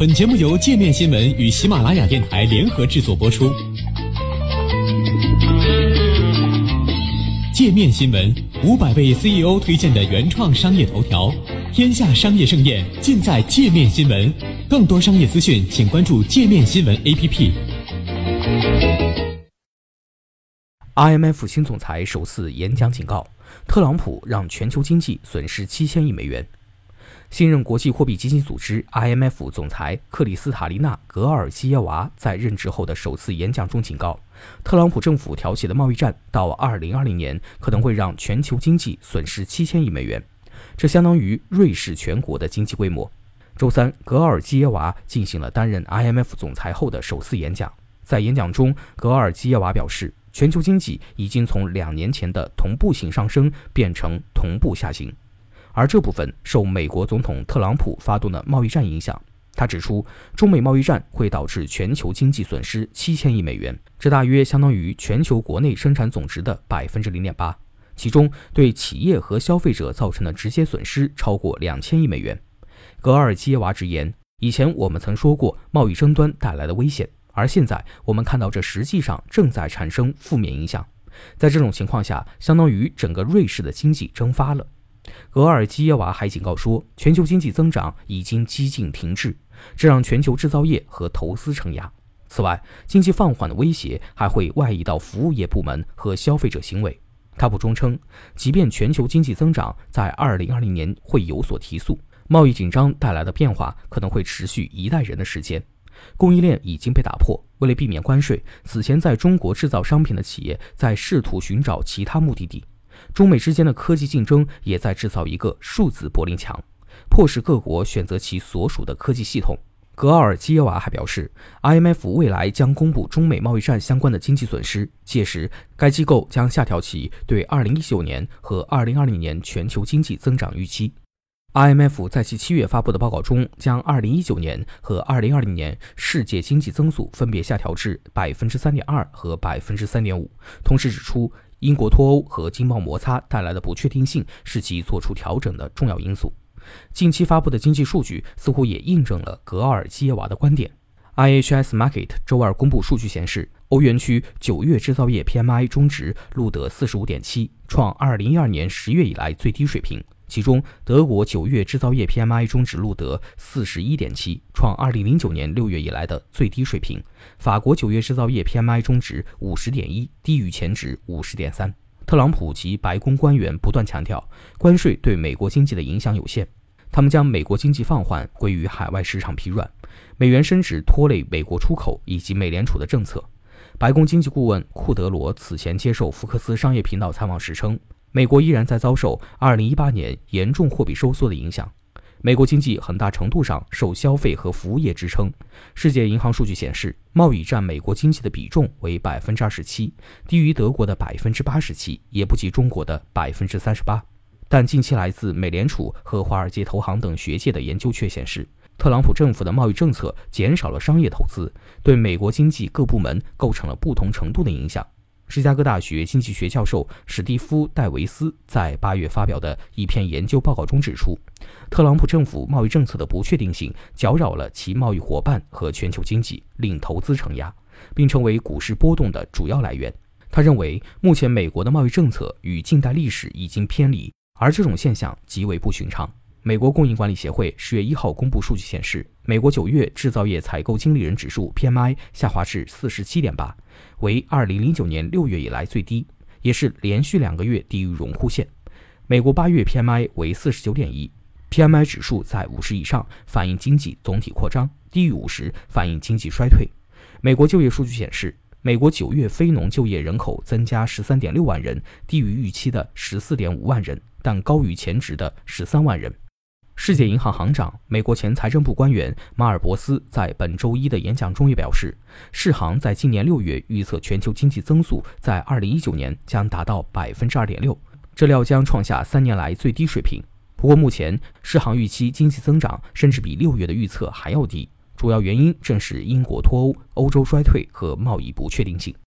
本节目由界面新闻与喜马拉雅电台联合制作播出。界面新闻五百位 CEO 推荐的原创商业头条，天下商业盛宴尽在界面新闻。更多商业资讯，请关注界面新闻 APP。IMF 新总裁首次演讲警告，特朗普让全球经济损失七千亿美元。新任国际货币基金组织 IMF 总裁克里斯塔琳娜·格尔基耶娃在任职后的首次演讲中警告，特朗普政府挑起的贸易战到2020年可能会让全球经济损失7000亿美元，这相当于瑞士全国的经济规模。周三，格尔基耶娃进行了担任 IMF 总裁后的首次演讲，在演讲中，格尔基耶娃表示，全球经济已经从两年前的同步性上升变成同步下行。而这部分受美国总统特朗普发动的贸易战影响。他指出，中美贸易战会导致全球经济损失七千亿美元，这大约相当于全球国内生产总值的百分之零点八。其中，对企业和消费者造成的直接损失超过两千亿美元。格尔基耶娃直言：“以前我们曾说过贸易争端带来的危险，而现在我们看到这实际上正在产生负面影响。在这种情况下，相当于整个瑞士的经济蒸发了。”格尔基耶娃还警告说，全球经济增长已经几近停滞，这让全球制造业和投资承压。此外，经济放缓的威胁还会外溢到服务业部门和消费者行为。他补充称，即便全球经济增长在2020年会有所提速，贸易紧张带来的变化可能会持续一代人的时间。供应链已经被打破，为了避免关税，此前在中国制造商品的企业在试图寻找其他目的地。中美之间的科技竞争也在制造一个数字柏林墙，迫使各国选择其所属的科技系统。格奥尔基耶娃还表示，IMF 未来将公布中美贸易战相关的经济损失，届时该机构将下调其对2019年和2020年全球经济增长预期。IMF 在其七月发布的报告中，将2019年和2020年世界经济增速分别下调至3.2%和3.5%，同时指出。英国脱欧和经贸摩擦带来的不确定性是其做出调整的重要因素。近期发布的经济数据似乎也印证了格奥尔基耶娃的观点。IHS Market 周二公布数据显示，欧元区九月制造业 PMI 中值录得45.7，创2012年十月以来最低水平。其中，德国九月制造业 PMI 中值录得四十一点七，创二零零九年六月以来的最低水平。法国九月制造业 PMI 中值五十点一，低于前值五十点三。特朗普及白宫官员不断强调，关税对美国经济的影响有限。他们将美国经济放缓归于海外市场疲软、美元升值拖累美国出口以及美联储的政策。白宫经济顾问库德罗此前接受福克斯商业频道采访时称。美国依然在遭受2018年严重货币收缩的影响。美国经济很大程度上受消费和服务业支撑。世界银行数据显示，贸易占美国经济的比重为百分之二十七，低于德国的百分之八十七，也不及中国的百分之三十八。但近期来自美联储和华尔街投行等学界的研究却显示，特朗普政府的贸易政策减少了商业投资，对美国经济各部门构成了不同程度的影响。芝加哥大学经济学教授史蒂夫·戴维斯在八月发表的一篇研究报告中指出，特朗普政府贸易政策的不确定性搅扰了其贸易伙伴和全球经济，令投资承压，并成为股市波动的主要来源。他认为，目前美国的贸易政策与近代历史已经偏离，而这种现象极为不寻常。美国供应管理协会十月一号公布数据显示，美国九月制造业采购经理人指数 PMI 下滑至四十七点八，为二零零九年六月以来最低，也是连续两个月低于荣枯线。美国八月 PMI 为四十九点一，PMI 指数在五十以上反映经济总体扩张，低于五十反映经济衰退。美国就业数据显示，美国九月非农就业人口增加十三点六万人，低于预期的十四点五万人，但高于前值的十三万人。世界银行行长、美国前财政部官员马尔博斯在本周一的演讲中也表示，世行在今年六月预测全球经济增速在二零一九年将达到百分之二点六，这料将创下三年来最低水平。不过，目前世行预期经济增长甚至比六月的预测还要低，主要原因正是英国脱欧、欧洲衰退和贸易不确定性。